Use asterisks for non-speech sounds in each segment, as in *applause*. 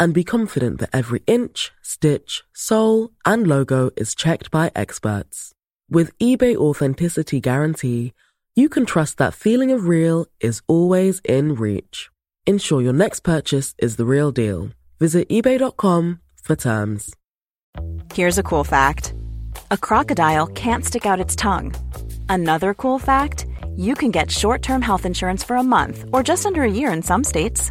and be confident that every inch, stitch, sole, and logo is checked by experts. With eBay Authenticity Guarantee, you can trust that feeling of real is always in reach. Ensure your next purchase is the real deal. Visit eBay.com for terms. Here's a cool fact a crocodile can't stick out its tongue. Another cool fact you can get short term health insurance for a month or just under a year in some states.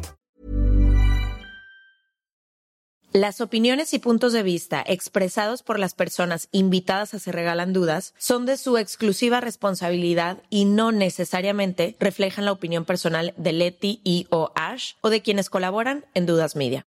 Las opiniones y puntos de vista expresados por las personas invitadas a Se Regalan Dudas son de su exclusiva responsabilidad y no necesariamente reflejan la opinión personal de Leti y o Ash o de quienes colaboran en Dudas Media.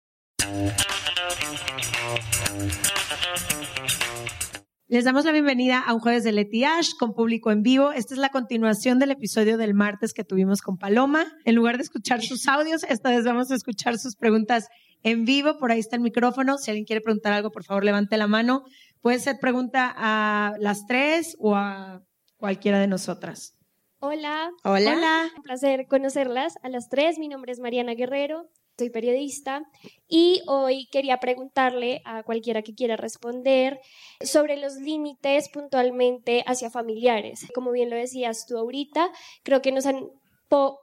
Les damos la bienvenida a un jueves de Leti Ash con público en vivo. Esta es la continuación del episodio del martes que tuvimos con Paloma. En lugar de escuchar sus audios, esta vez vamos a escuchar sus preguntas en vivo. Por ahí está el micrófono. Si alguien quiere preguntar algo, por favor, levante la mano. Puede ser pregunta a las tres o a cualquiera de nosotras. Hola. Hola. Hola. Un placer conocerlas a las tres. Mi nombre es Mariana Guerrero, soy periodista y hoy quería preguntarle a cualquiera que quiera responder sobre los límites puntualmente hacia familiares. Como bien lo decías tú ahorita, creo que nos han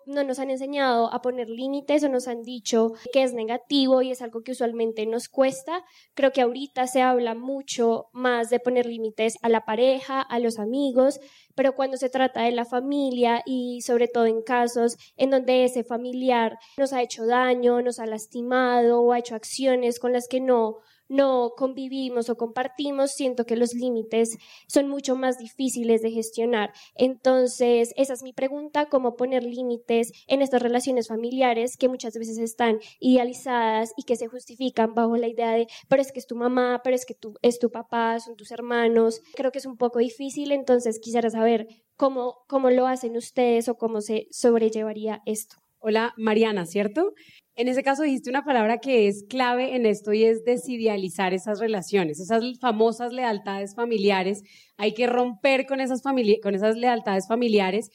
no nos han enseñado a poner límites o nos han dicho que es negativo y es algo que usualmente nos cuesta. Creo que ahorita se habla mucho más de poner límites a la pareja, a los amigos, pero cuando se trata de la familia y sobre todo en casos en donde ese familiar nos ha hecho daño, nos ha lastimado o ha hecho acciones con las que no no convivimos o compartimos, siento que los límites son mucho más difíciles de gestionar. Entonces, esa es mi pregunta, cómo poner límites en estas relaciones familiares que muchas veces están idealizadas y que se justifican bajo la idea de, pero es que es tu mamá, pero es que tú, es tu papá, son tus hermanos. Creo que es un poco difícil, entonces quisiera saber cómo, cómo lo hacen ustedes o cómo se sobrellevaría esto. Hola, Mariana, ¿cierto? En ese caso dijiste una palabra que es clave en esto y es desidealizar esas relaciones, esas famosas lealtades familiares. Hay que romper con esas, con esas lealtades familiares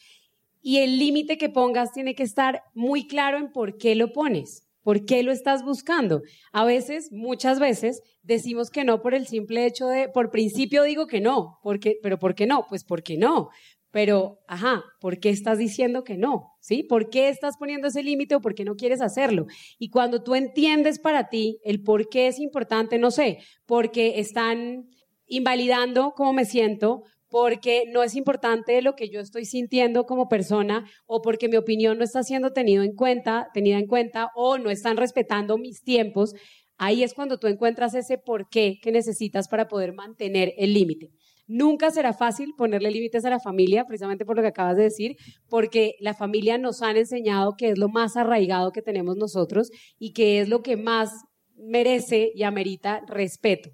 y el límite que pongas tiene que estar muy claro en por qué lo pones, por qué lo estás buscando. A veces, muchas veces, decimos que no por el simple hecho de, por principio digo que no, porque, pero ¿por qué no? Pues porque no, pero, ajá, ¿por qué estás diciendo que no? ¿Sí? ¿Por qué estás poniendo ese límite o por qué no quieres hacerlo? Y cuando tú entiendes para ti el por qué es importante, no sé, porque están invalidando cómo me siento, porque no es importante lo que yo estoy sintiendo como persona o porque mi opinión no está siendo tenido en cuenta, tenida en cuenta o no están respetando mis tiempos, ahí es cuando tú encuentras ese por qué que necesitas para poder mantener el límite. Nunca será fácil ponerle límites a la familia, precisamente por lo que acabas de decir, porque la familia nos han enseñado que es lo más arraigado que tenemos nosotros y que es lo que más merece y amerita respeto.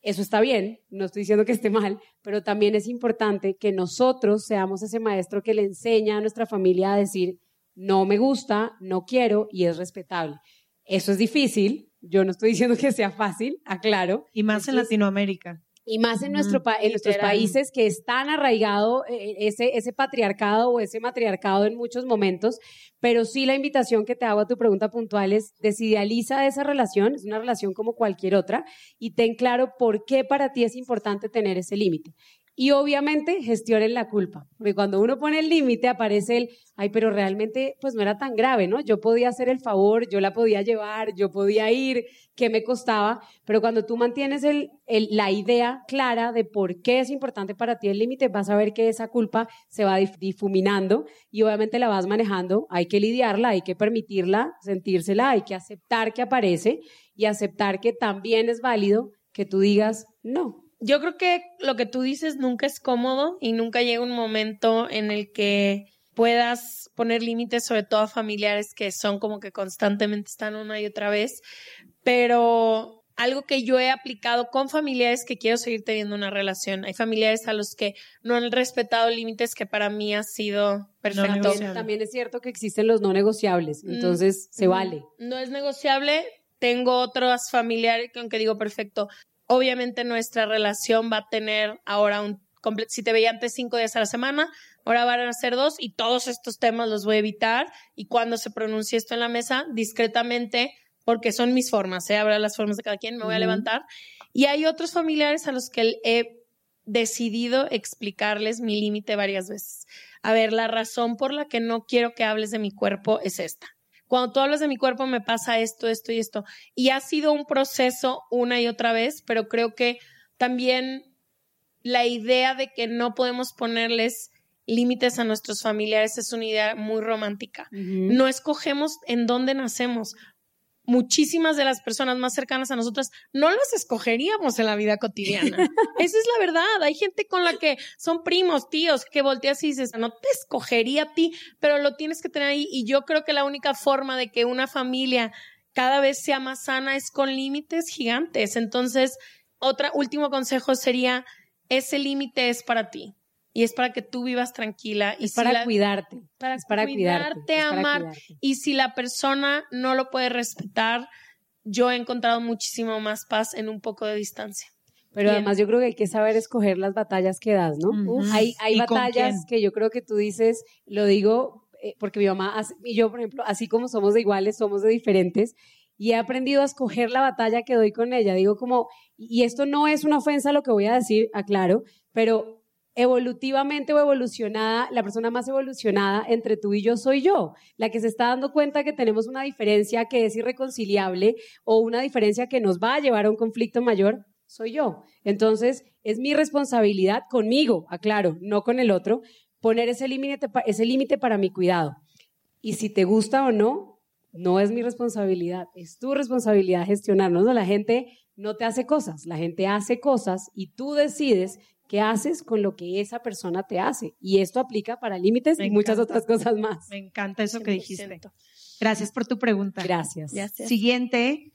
Eso está bien, no estoy diciendo que esté mal, pero también es importante que nosotros seamos ese maestro que le enseña a nuestra familia a decir, no me gusta, no quiero y es respetable. Eso es difícil, yo no estoy diciendo que sea fácil, aclaro. Y más en Latinoamérica y más en, nuestro en nuestros países que están arraigado eh, ese, ese patriarcado o ese matriarcado en muchos momentos, pero sí la invitación que te hago a tu pregunta puntual es desidealiza esa relación, es una relación como cualquier otra, y ten claro por qué para ti es importante tener ese límite. Y obviamente gestionen la culpa, porque cuando uno pone el límite aparece el, ay, pero realmente pues no era tan grave, ¿no? Yo podía hacer el favor, yo la podía llevar, yo podía ir, ¿qué me costaba? Pero cuando tú mantienes el, la idea clara de por qué es importante para ti el límite, vas a ver que esa culpa se va difuminando y obviamente la vas manejando, hay que lidiarla, hay que permitirla, sentírsela, hay que aceptar que aparece y aceptar que también es válido que tú digas no yo creo que lo que tú dices nunca es cómodo y nunca llega un momento en el que puedas poner límites, sobre todo a familiares que son como que constantemente están una y otra vez, pero algo que yo he aplicado con familiares que quiero seguir teniendo una relación. Hay familiares a los que no han respetado límites que para mí ha sido perfecto. también es cierto que existen los no negociables, mm, entonces se vale. No es negociable. Tengo otros familiares que aunque digo perfecto, obviamente nuestra relación va a tener ahora un si te veía antes cinco días a la semana, ahora van a ser dos y todos estos temas los voy a evitar y cuando se pronuncie esto en la mesa, discretamente, porque son mis formas, ¿eh? habrá las formas de cada quien, me voy a levantar. Y hay otros familiares a los que he decidido explicarles mi límite varias veces. A ver, la razón por la que no quiero que hables de mi cuerpo es esta cuando tú hablas de mi cuerpo me pasa esto, esto y esto. Y ha sido un proceso una y otra vez, pero creo que también la idea de que no podemos ponerles límites a nuestros familiares es una idea muy romántica. No escogemos en dónde nacemos muchísimas de las personas más cercanas a nosotras no las escogeríamos en la vida cotidiana. *laughs* Esa es la verdad. Hay gente con la que son primos, tíos, que volteas y dices, no te escogería a ti, pero lo tienes que tener ahí. Y yo creo que la única forma de que una familia cada vez sea más sana es con límites gigantes. Entonces, otro último consejo sería, ese límite es para ti y es para que tú vivas tranquila. Y para cuidarte. Para, para cuidarte, amar. Y si la persona no lo puede respetar, yo he encontrado muchísimo más paz en un poco de distancia. Pero además yo creo que hay que saber escoger las batallas que das, ¿no? Hay, hay batallas que yo creo que tú dices, lo digo eh, porque mi mamá y yo, por ejemplo, así como somos de iguales, somos de diferentes, y he aprendido a escoger la batalla que doy con ella. Digo como, y esto no es una ofensa lo que voy a decir, aclaro, pero evolutivamente o evolucionada, la persona más evolucionada entre tú y yo soy yo, la que se está dando cuenta que tenemos una diferencia que es irreconciliable o una diferencia que nos va a llevar a un conflicto mayor, soy yo. Entonces, es mi responsabilidad conmigo, aclaro, no con el otro, poner ese límite ese límite para mi cuidado. Y si te gusta o no, no es mi responsabilidad, es tu responsabilidad gestionarnos. La gente no te hace cosas, la gente hace cosas y tú decides ¿Qué haces con lo que esa persona te hace? Y esto aplica para límites y muchas otras cosas más. Me encanta eso que dijiste. Gracias por tu pregunta. Gracias. Siguiente.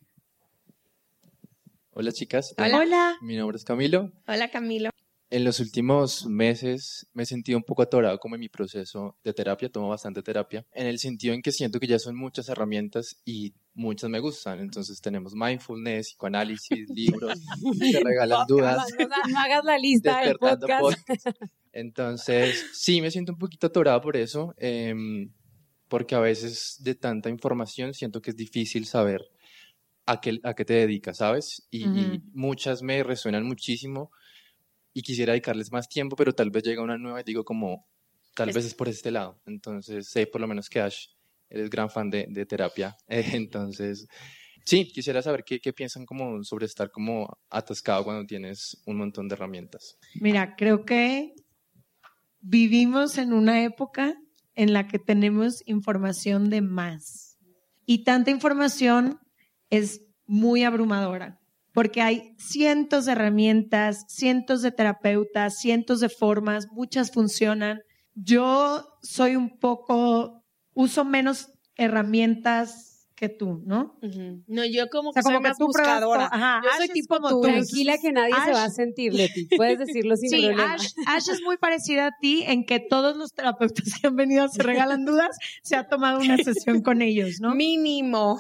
Hola chicas. Hola. Mi nombre es Camilo. Hola Camilo. En los últimos meses me he sentido un poco atorado como en mi proceso de terapia, tomo bastante terapia, en el sentido en que siento que ya son muchas herramientas y muchas me gustan. Entonces tenemos mindfulness, psicoanálisis, *laughs* libros, te regalan dudas. No, hagas la lista del podcast. Entonces, sí, me siento un poquito atorado por eso, em, porque a veces de tanta información siento que es difícil saber a qué, a qué te dedicas, ¿sabes? y muchas me resuenan muchísimo y quisiera dedicarles más tiempo, pero tal vez llega una nueva y digo como, tal vez es por este lado. Entonces sé por lo menos que Ash eres gran fan de, de terapia. *laughs* entonces, sí, quisiera saber qué, qué, piensan como sobre estar como atascado cuando tienes un montón de herramientas. Mira, creo que vivimos en una época en la que tenemos información de más. Y tanta información es muy abrumadora porque hay cientos de herramientas, cientos de terapeutas, cientos de formas, muchas funcionan. Yo soy un poco, uso menos herramientas que tú, ¿no? No, yo como que soy más buscadora. yo soy tipo tú. Tranquila que nadie se va a sentir, Leti. Puedes decirlo sin sí, problema. Ash, Ash, es muy parecida a ti en que todos los terapeutas que han venido a Se Regalan Dudas se ha tomado una sesión con ellos, ¿no? Mínimo.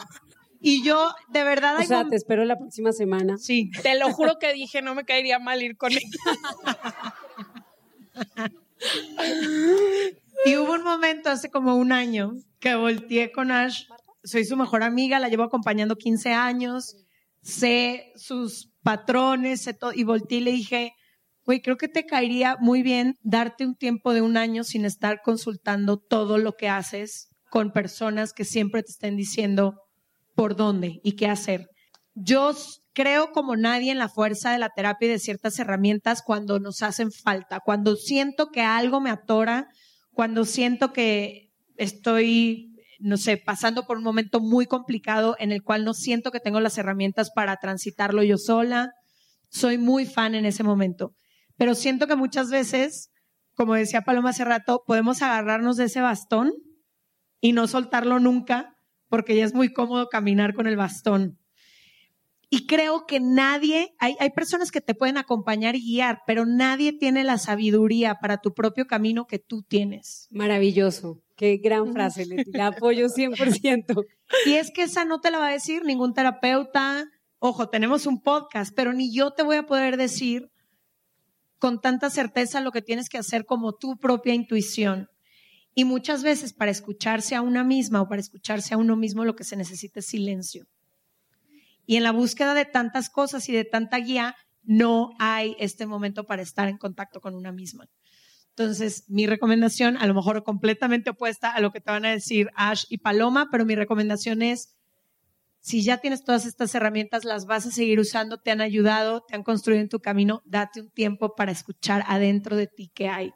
Y yo, de verdad... O sea, te espero la próxima semana. Sí, te lo juro que dije, no me caería mal ir con ella. *laughs* y hubo un momento hace como un año que volteé con Ash. Soy su mejor amiga, la llevo acompañando 15 años. Sé sus patrones, sé todo. Y volteé y le dije, güey, creo que te caería muy bien darte un tiempo de un año sin estar consultando todo lo que haces con personas que siempre te estén diciendo por dónde y qué hacer. Yo creo como nadie en la fuerza de la terapia y de ciertas herramientas cuando nos hacen falta, cuando siento que algo me atora, cuando siento que estoy, no sé, pasando por un momento muy complicado en el cual no siento que tengo las herramientas para transitarlo yo sola. Soy muy fan en ese momento. Pero siento que muchas veces, como decía Paloma hace rato, podemos agarrarnos de ese bastón y no soltarlo nunca porque ya es muy cómodo caminar con el bastón. Y creo que nadie, hay, hay, personas que te pueden acompañar y guiar, pero nadie tiene la sabiduría para tu propio camino que tú tienes. Maravilloso. Qué gran frase, Leti. La *laughs* apoyo 100%. Y es que esa no te la va a decir ningún terapeuta. Ojo, tenemos un podcast, pero ni yo te voy a poder decir con tanta certeza lo que tienes que hacer como tu propia intuición. Y muchas veces para escucharse a una misma o para escucharse a uno mismo lo que se necesita es silencio. Y en la búsqueda de tantas cosas y de tanta guía, no hay este momento para estar en contacto con una misma. Entonces, mi recomendación, a lo mejor completamente opuesta a lo que te van a decir Ash y Paloma, pero mi recomendación es, si ya tienes todas estas herramientas, las vas a seguir usando, te han ayudado, te han construido en tu camino, date un tiempo para escuchar adentro de ti qué hay.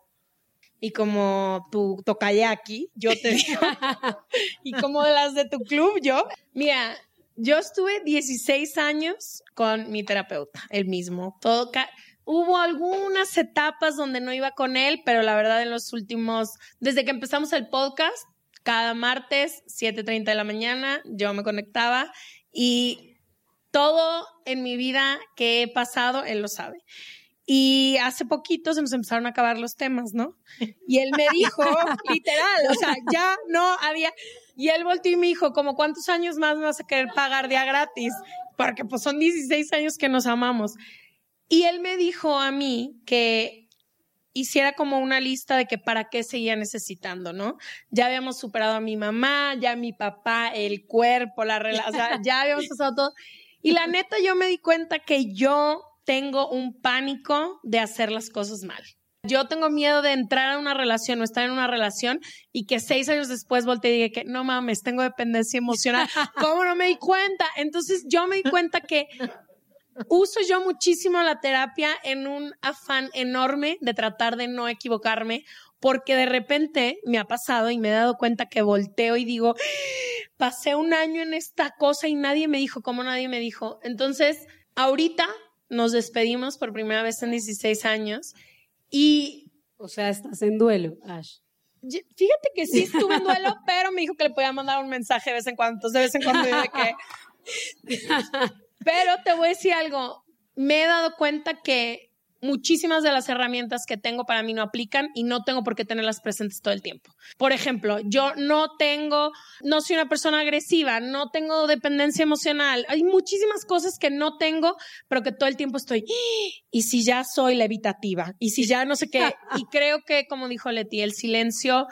Y como tu tocayaki, yo te *laughs* digo, *laughs* y como las de tu club, yo, mira, yo estuve 16 años con mi terapeuta, el mismo. Todo Hubo algunas etapas donde no iba con él, pero la verdad en los últimos, desde que empezamos el podcast, cada martes, 7.30 de la mañana, yo me conectaba y todo en mi vida que he pasado, él lo sabe. Y hace poquito se nos empezaron a acabar los temas, ¿no? Y él me dijo, *laughs* literal, o sea, ya no había, y él volteó y me dijo, como cuántos años más me vas a querer pagar día gratis, porque pues son 16 años que nos amamos. Y él me dijo a mí que hiciera como una lista de que para qué seguía necesitando, ¿no? Ya habíamos superado a mi mamá, ya mi papá, el cuerpo, la relación, ya habíamos pasado todo. Y la neta yo me di cuenta que yo tengo un pánico de hacer las cosas mal. Yo tengo miedo de entrar a una relación o estar en una relación y que seis años después voltee y diga que no mames, tengo dependencia emocional. *laughs* ¿Cómo no me di cuenta? Entonces yo me di cuenta que uso yo muchísimo la terapia en un afán enorme de tratar de no equivocarme, porque de repente me ha pasado y me he dado cuenta que volteo y digo, pasé un año en esta cosa y nadie me dijo, ¿cómo nadie me dijo? Entonces, ahorita nos despedimos por primera vez en 16 años y, o sea, estás en duelo, Ash. Fíjate que sí estuve en duelo, *laughs* pero me dijo que le podía mandar un mensaje de vez en cuando. Entonces, de vez en cuando de que... *laughs* pero te voy a decir algo. Me he dado cuenta que muchísimas de las herramientas que tengo para mí no aplican y no tengo por qué tenerlas presentes todo el tiempo. Por ejemplo, yo no tengo, no soy una persona agresiva, no tengo dependencia emocional. Hay muchísimas cosas que no tengo, pero que todo el tiempo estoy, y si ya soy levitativa, y si ya no sé qué. Y *laughs* creo que, como dijo Leti, el silencio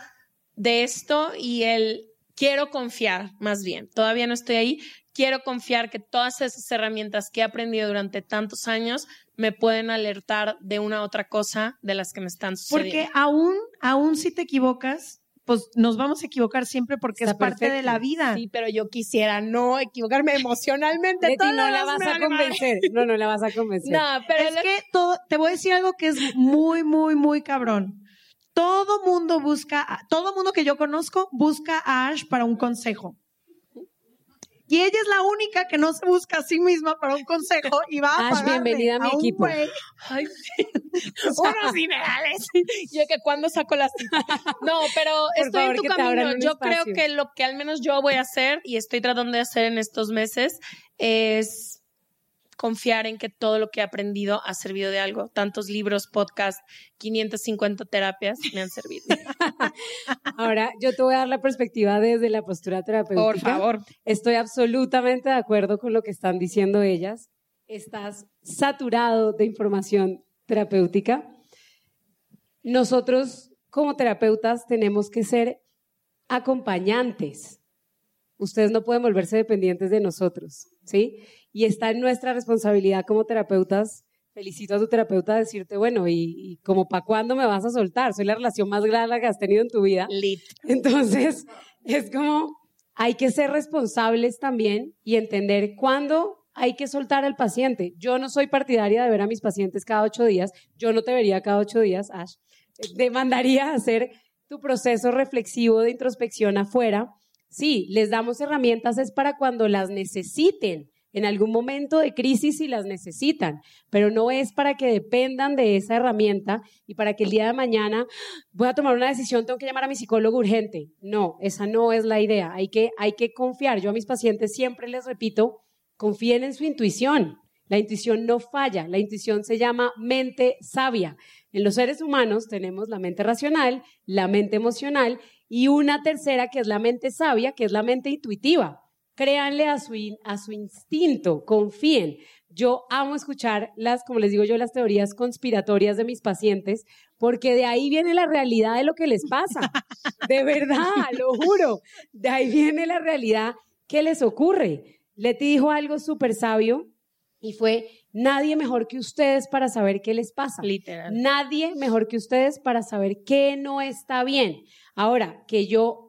de esto y el quiero confiar, más bien, todavía no estoy ahí, quiero confiar que todas esas herramientas que he aprendido durante tantos años me pueden alertar de una otra cosa de las que me están sucediendo. Porque aún, aún si te equivocas, pues nos vamos a equivocar siempre porque es parte de la vida. Sí, pero yo quisiera no equivocarme emocionalmente. no la vas a convencer. No, no la vas a convencer. No, pero es que todo, te voy a decir algo que es muy, muy, muy cabrón. Todo mundo busca, todo mundo que yo conozco busca a Ash para un consejo. Y ella es la única que no se busca a sí misma para un consejo y va a Ash, bienvenida a mi equipo. Ay, sí. *laughs* Unos ideales. Yo que cuando saco las No, pero estoy en tu camino. Yo creo que lo que al menos yo voy a hacer y estoy tratando de hacer en estos meses es confiar en que todo lo que he aprendido ha servido de algo. Tantos libros, podcasts, 550 terapias me han servido. *laughs* Ahora, yo te voy a dar la perspectiva desde la postura terapéutica. Por favor. Estoy absolutamente de acuerdo con lo que están diciendo ellas. Estás saturado de información terapéutica. Nosotros, como terapeutas, tenemos que ser acompañantes. Ustedes no pueden volverse dependientes de nosotros, ¿sí? Y está en nuestra responsabilidad como terapeutas felicito a tu terapeuta a decirte, bueno, y, y como para cuándo me vas a soltar, soy la relación más larga que has tenido en tu vida. Lit. Entonces, es como, hay que ser responsables también y entender cuándo hay que soltar al paciente. Yo no soy partidaria de ver a mis pacientes cada ocho días, yo no te vería cada ocho días, Ash. Demandaría hacer tu proceso reflexivo de introspección afuera. Sí, les damos herramientas, es para cuando las necesiten en algún momento de crisis si las necesitan, pero no es para que dependan de esa herramienta y para que el día de mañana voy a tomar una decisión, tengo que llamar a mi psicólogo urgente. No, esa no es la idea. Hay que, hay que confiar. Yo a mis pacientes siempre les repito, confíen en su intuición. La intuición no falla, la intuición se llama mente sabia. En los seres humanos tenemos la mente racional, la mente emocional y una tercera que es la mente sabia, que es la mente intuitiva. Créanle a su, a su instinto, confíen. Yo amo escuchar las, como les digo yo, las teorías conspiratorias de mis pacientes, porque de ahí viene la realidad de lo que les pasa. De verdad, lo juro. De ahí viene la realidad que les ocurre. Leti dijo algo súper sabio y fue, nadie mejor que ustedes para saber qué les pasa. Literal. Nadie mejor que ustedes para saber qué no está bien. Ahora, que yo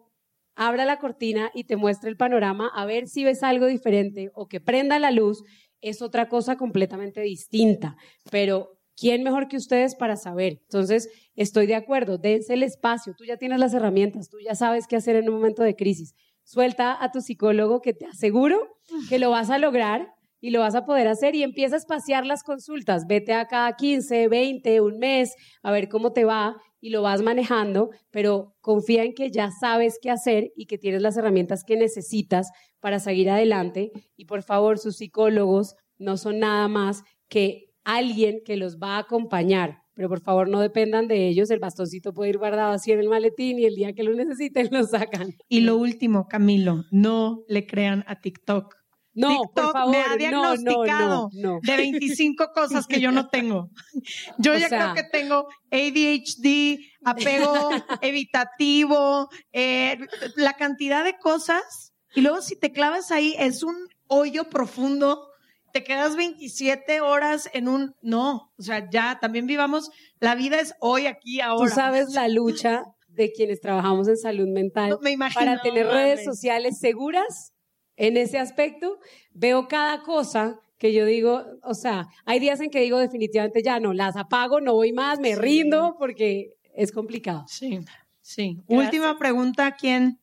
abra la cortina y te muestre el panorama, a ver si ves algo diferente o que prenda la luz, es otra cosa completamente distinta. Pero, ¿quién mejor que ustedes para saber? Entonces, estoy de acuerdo, dense el espacio, tú ya tienes las herramientas, tú ya sabes qué hacer en un momento de crisis. Suelta a tu psicólogo que te aseguro que lo vas a lograr y lo vas a poder hacer y empieza a espaciar las consultas. Vete a cada 15, 20, un mes, a ver cómo te va y lo vas manejando, pero confía en que ya sabes qué hacer y que tienes las herramientas que necesitas para seguir adelante. Y por favor, sus psicólogos no son nada más que alguien que los va a acompañar. Pero por favor no dependan de ellos, el bastoncito puede ir guardado así en el maletín y el día que lo necesiten lo sacan. Y lo último, Camilo, no le crean a TikTok. No, TikTok por favor, me ha no, no, diagnosticado no, no. de 25 cosas que yo no tengo. *laughs* Yo O ya sea- creo que tengo ADHD, apego *laughs* evitativo, eh, la cantidad de cosas. Y luego si te clavas ahí, es un hoyo profundo. Te quedas 27 horas en un... No, o sea, ya también vivamos, la vida es hoy, aquí, Tú ahora. sabes la lucha de quienes trabajamos en salud mental me imagino. para tener redes sociales seguras en ese aspecto. Veo cada cosa que yo digo, o sea, hay días en que digo definitivamente ya no, las apago, no voy más, me rindo porque es complicado. Sí, sí. Última pregunta, ¿quién,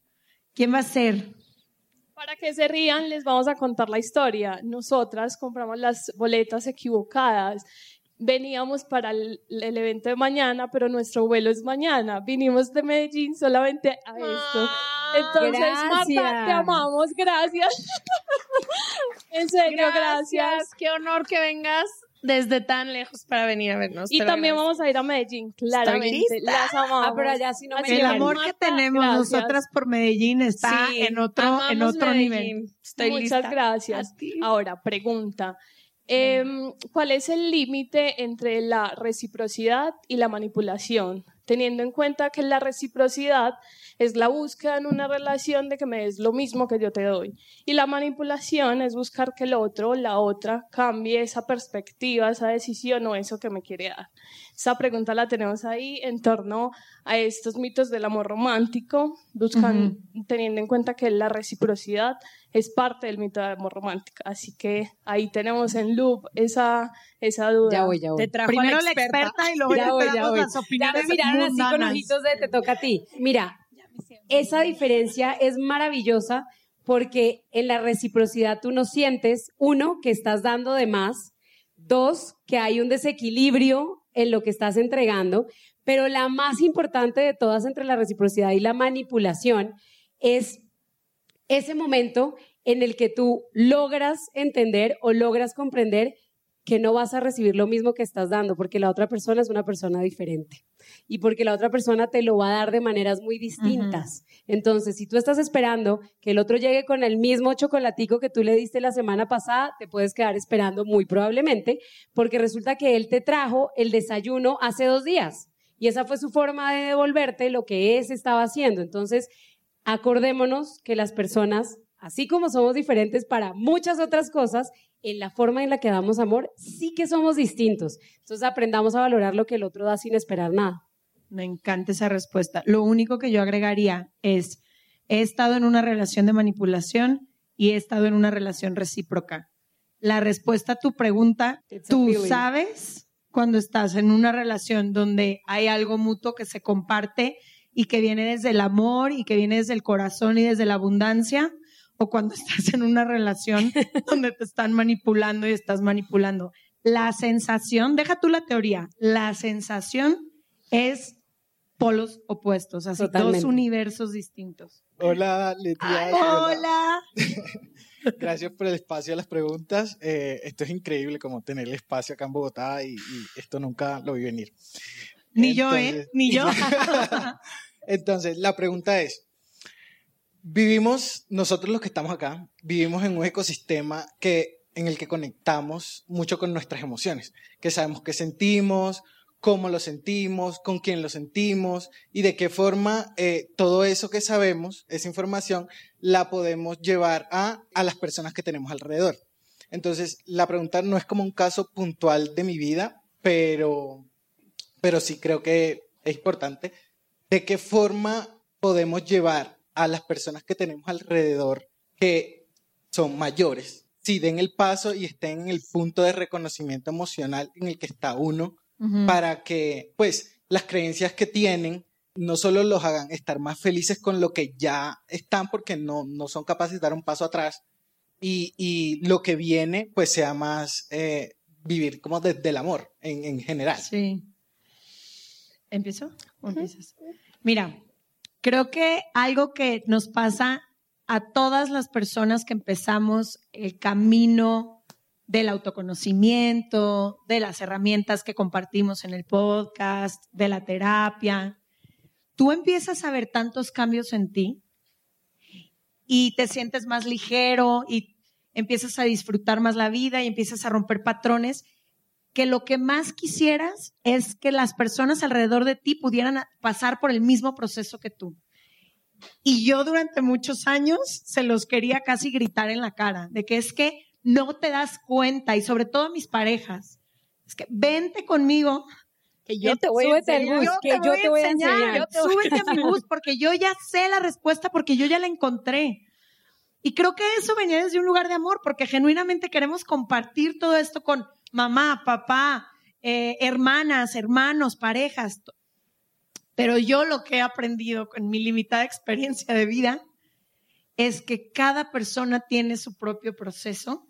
¿quién va a ser? Para que se rían, les vamos a contar la historia. Nosotras compramos las boletas equivocadas. Veníamos para el, el evento de mañana, pero nuestro vuelo es mañana. Vinimos de Medellín solamente a esto. Entonces, Marta, te amamos. Gracias. *laughs* en serio, gracias. Qué honor que vengas desde tan lejos para venir a vernos. Y también vamos a ir a Medellín, claramente. lista. Las amamos. Ah, pero allá sí no me El amor que tenemos gracias. nosotras por Medellín está Sí, en otro, en otro Medellín. nivel. Estoy Muchas lista. gracias. Ahora, pregunta. Em, ¿Cuál es el límite entre la reciprocidad y la manipulación? Teniendo en cuenta que la reciprocidad es la búsqueda en una relación de que me des lo mismo que yo te doy. Y la manipulación es buscar que el otro, la otra, cambie esa perspectiva, esa decisión o eso que me quiere dar. Esta pregunta la tenemos ahí en torno a estos mitos del amor romántico, buscan, teniendo en cuenta que la reciprocidad es parte del mito del amor romántico. Así que ahí tenemos en loop esa, esa duda. Ya voy, ya voy. Te trajo Primero a la experta y luego Ya ya, voy, ya las Ya opiniones me miraron así con ojitos de te toca a ti. Mira, esa diferencia es maravillosa porque en la reciprocidad tú no sientes, uno, que estás dando de más, dos, que hay un desequilibrio en lo que estás entregando, pero la más importante de todas entre la reciprocidad y la manipulación es ese momento en el que tú logras entender o logras comprender que no vas a recibir lo mismo que estás dando, porque la otra persona es una persona diferente y porque la otra persona te lo va a dar de maneras muy distintas. Entonces, si tú estás esperando que el otro llegue con el mismo chocolatico que tú le diste la semana pasada, te puedes quedar esperando muy probablemente, porque resulta que él te trajo el desayuno hace dos días y esa fue su forma de devolverte lo que ese estaba haciendo. Entonces, acordémonos que las personas, así como somos diferentes para muchas otras cosas, en la forma en la que damos amor, sí que somos distintos. Entonces aprendamos a valorar lo que el otro da sin esperar nada. Me encanta esa respuesta. Lo único que yo agregaría es, he estado en una relación de manipulación y he estado en una relación recíproca. La respuesta a tu pregunta, tú sabes cuando estás en una relación donde hay algo mutuo que se comparte y que viene desde el amor y que viene desde el corazón y desde la abundancia, o cuando *laughs* estás en una relación *laughs* donde te están manipulando y estás manipulando. La sensación, deja tú la teoría, la sensación es polos opuestos, así dos universos distintos. Hola, Leticia. Hola. *laughs* Gracias por el espacio a las preguntas. Eh, esto es increíble como tener el espacio acá en Bogotá y, esto nunca lo vi venir. Ni yo, ¿eh? Ni yo. *laughs* Entonces, la pregunta es, vivimos, nosotros los que estamos acá, vivimos en un ecosistema que, en el que conectamos mucho con nuestras emociones, que sabemos qué sentimos, cómo lo sentimos, con quién lo sentimos y de qué forma eh, todo eso que sabemos, esa información, la podemos llevar a, a las personas que tenemos alrededor. Entonces, la pregunta no es como un caso puntual de mi vida, pero, pero sí creo que es importante. ¿De qué forma podemos llevar a las personas que tenemos alrededor que son mayores, si den el paso y estén en el punto de reconocimiento emocional en el que está uno, para que pues las creencias que tienen no solo los hagan estar más felices con lo que ya están porque no, no son capaces de dar un paso atrás y, y lo que viene pues sea más eh, vivir como desde el amor en, en general. Sí. ¿Empiezo? Mira, creo que algo que nos pasa a todas las personas que empezamos el camino del autoconocimiento, de las herramientas que compartimos en el podcast, de la terapia. Tú empiezas a ver tantos cambios en ti y te sientes más ligero y empiezas a disfrutar más la vida y empiezas a romper patrones que lo que más quisieras es que las personas alrededor de ti pudieran pasar por el mismo proceso que tú. Y yo durante muchos años se los quería casi gritar en la cara, de que es que no te das cuenta, y sobre todo mis parejas, es que vente conmigo. Que yo te voy a enseñar. que yo te voy a enseñar. Súbete a mi bus porque yo ya sé la respuesta, porque yo ya la encontré. Y creo que eso venía desde un lugar de amor, porque genuinamente queremos compartir todo esto con mamá, papá, eh, hermanas, hermanos, parejas. Pero yo lo que he aprendido con mi limitada experiencia de vida es que cada persona tiene su propio proceso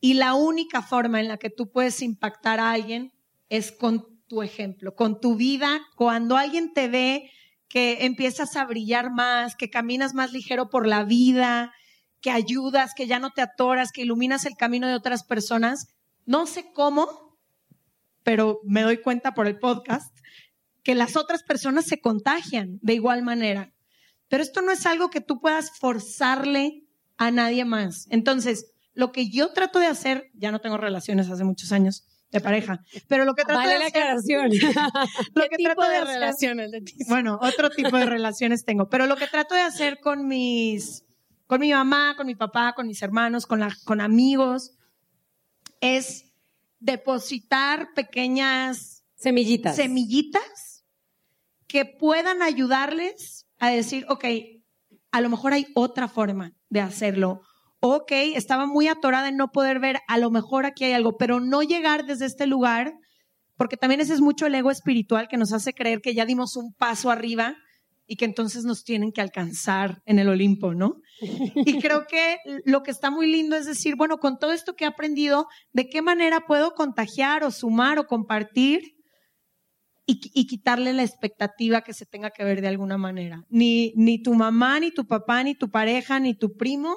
y la única forma en la que tú puedes impactar a alguien es con tu ejemplo, con tu vida. Cuando alguien te ve que empiezas a brillar más, que caminas más ligero por la vida, que ayudas, que ya no te atoras, que iluminas el camino de otras personas, no sé cómo, pero me doy cuenta por el podcast, que las otras personas se contagian de igual manera. Pero esto no es algo que tú puedas forzarle a nadie más. Entonces, lo que yo trato de hacer, ya no tengo relaciones hace muchos años de pareja, pero lo que trato vale de la hacer, aclaración. *laughs* lo que tipo de, relaciones Bueno, otro tipo de relaciones tengo, pero lo que trato de hacer con mis con mi mamá, con mi papá, con mis hermanos, con la, con amigos es depositar pequeñas semillitas. Semillitas que puedan ayudarles a decir, ok, a lo mejor hay otra forma de hacerlo ok, estaba muy atorada en no poder ver, a lo mejor aquí hay algo, pero no llegar desde este lugar, porque también ese es mucho el ego espiritual que nos hace creer que ya dimos un paso arriba y que entonces nos tienen que alcanzar en el Olimpo, ¿no? *laughs* Y creo que lo que está muy lindo es decir, bueno, con todo esto que he aprendido, ¿de qué manera puedo contagiar o sumar o compartir? Y, y, quitarle la expectativa que se tenga que ver de alguna manera. Ni, ni tu mamá, ni tu papá, ni tu pareja, ni tu primo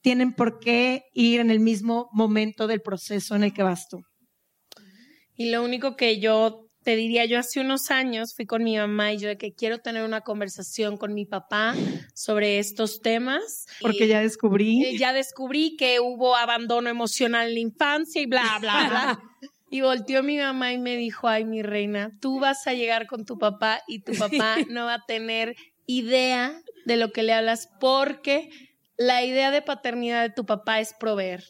tienen por qué ir en el mismo momento del proceso en el que vas tú. Y lo único que yo te diría, yo hace unos años fui con mi mamá y yo de que quiero tener una conversación con mi papá sobre estos temas. Porque ya descubrí. Eh, ya descubrí que hubo abandono emocional en la infancia y bla, bla, bla. *laughs* Y volteó mi mamá y me dijo, ay, mi reina, tú vas a llegar con tu papá y tu papá no va a tener idea de lo que le hablas porque la idea de paternidad de tu papá es proveer.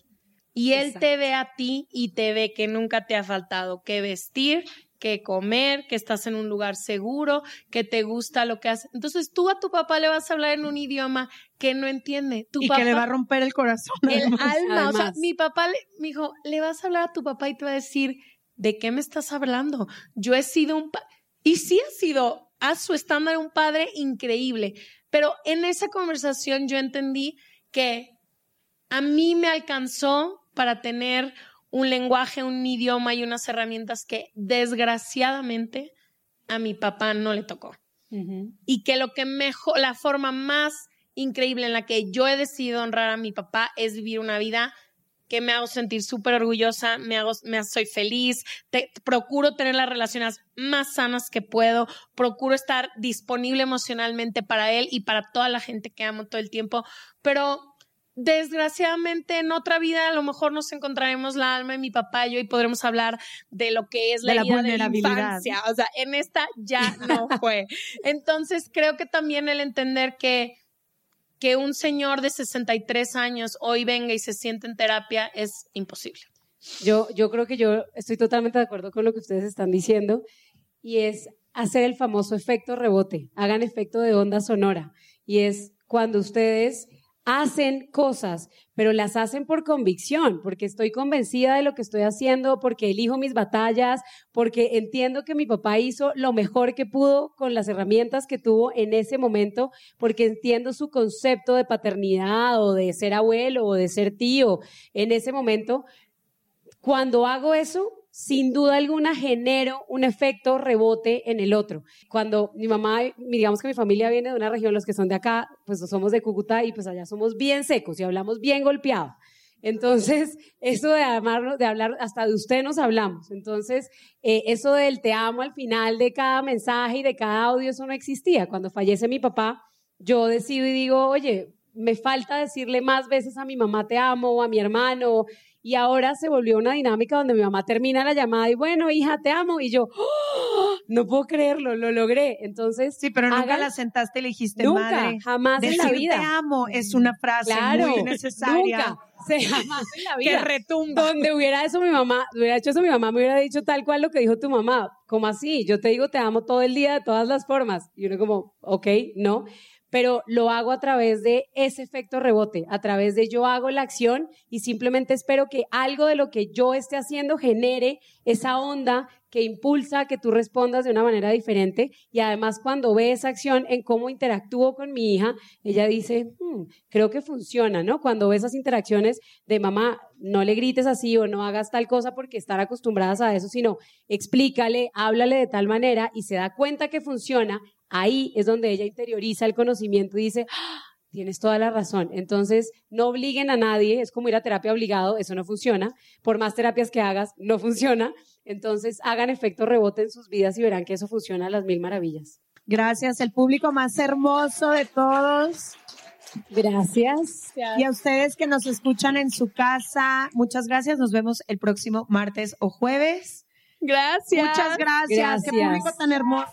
Y él Exacto. te ve a ti y te ve que nunca te ha faltado que vestir, que comer, que estás en un lugar seguro, que te gusta lo que haces. Entonces tú a tu papá le vas a hablar en un idioma que no entiende. Tu y papá, que le va a romper el corazón. el además. alma. O sea, mi papá le, me dijo, le vas a hablar a tu papá y te va a decir, ¿de qué me estás hablando? Yo he sido un... pa-". Y sí ha sido a su estándar un padre increíble. Pero en esa conversación yo entendí que a mí me alcanzó para tener un lenguaje, un idioma y unas herramientas que desgraciadamente a mi papá no le tocó. Y que lo que mejor, la forma más increíble en la que yo he decidido honrar a mi papá es vivir una vida que me hago sentir súper orgullosa, me hago, me soy feliz, te- procuro tener las relaciones más sanas que puedo, procuro estar disponible emocionalmente para él y para toda la gente que amo todo el tiempo, pero desgraciadamente en otra vida a lo mejor nos encontraremos la alma de mi papá y yo y podremos hablar de lo que es la, De la de la infancia, o sea, en esta ya no *laughs* fue. Entonces creo que también el entender que que un señor de 63 años hoy venga y se siente en terapia es imposible. Yo, yo creo que yo estoy totalmente de acuerdo con lo que ustedes están diciendo y es hacer el famoso efecto rebote, hagan efecto de onda sonora y es cuando ustedes hacen cosas, pero las hacen por convicción, porque estoy convencida de lo que estoy haciendo, porque elijo mis batallas, porque entiendo que mi papá hizo lo mejor que pudo con las herramientas que tuvo en ese momento, porque entiendo su concepto de paternidad o de ser abuelo o de ser tío en ese momento, cuando hago eso, sin duda alguna genero un efecto rebote en el otro. Cuando mi mamá, digamos que mi familia viene de una región, los que son de acá, pues somos de Cúcuta y pues allá somos bien secos y hablamos bien golpeado. Entonces, eso de, amarnos, de hablar, hasta de usted nos hablamos. Entonces, eh, eso del te amo al final de cada mensaje y de cada audio, eso no existía. Cuando fallece mi papá, yo decido y digo, oye, me falta decirle más veces a mi mamá te amo o a mi hermano. Y ahora se volvió una dinámica donde mi mamá termina la llamada y bueno, hija, te amo. Y yo, ¡oh! no puedo creerlo, lo logré. Entonces, Sí, pero nunca hagan- la sentaste y le dijiste, nunca, madre. jamás en la Decir vida. te amo es una frase Claro, muy necesaria. nunca, se- jamás en la *laughs* Que vida. retumba. Donde hubiera eso mi mamá, hubiera hecho eso mi mamá, me hubiera dicho tal cual lo que dijo tu mamá. ¿Cómo así? Yo te digo te amo todo el día de todas las formas. Y uno como, ok, no. Pero lo hago a través de ese efecto rebote, a través de yo hago la acción y simplemente espero que algo de lo que yo esté haciendo genere esa onda que impulsa a que tú respondas de una manera diferente. Y además cuando ve esa acción en cómo interactúo con mi hija, ella dice, "Hmm, creo que funciona, ¿no? Cuando ve esas interacciones de mamá, no le grites así o no hagas tal cosa porque estar acostumbradas a eso, sino explícale, háblale de tal manera y se da cuenta que funciona, ahí es donde ella interioriza el conocimiento y dice, "Ah, Tienes toda la razón. Entonces, no obliguen a nadie, es como ir a terapia obligado, eso no funciona. Por más terapias que hagas, no *laughs* funciona. Entonces, hagan efecto rebote en sus vidas y verán que eso funciona a las mil maravillas. Gracias, el público más hermoso de todos. Gracias. Y a ustedes que nos escuchan en su casa, muchas gracias. Nos vemos el próximo martes o jueves. Gracias. Muchas gracias. Qué Gracias. público tan hermoso.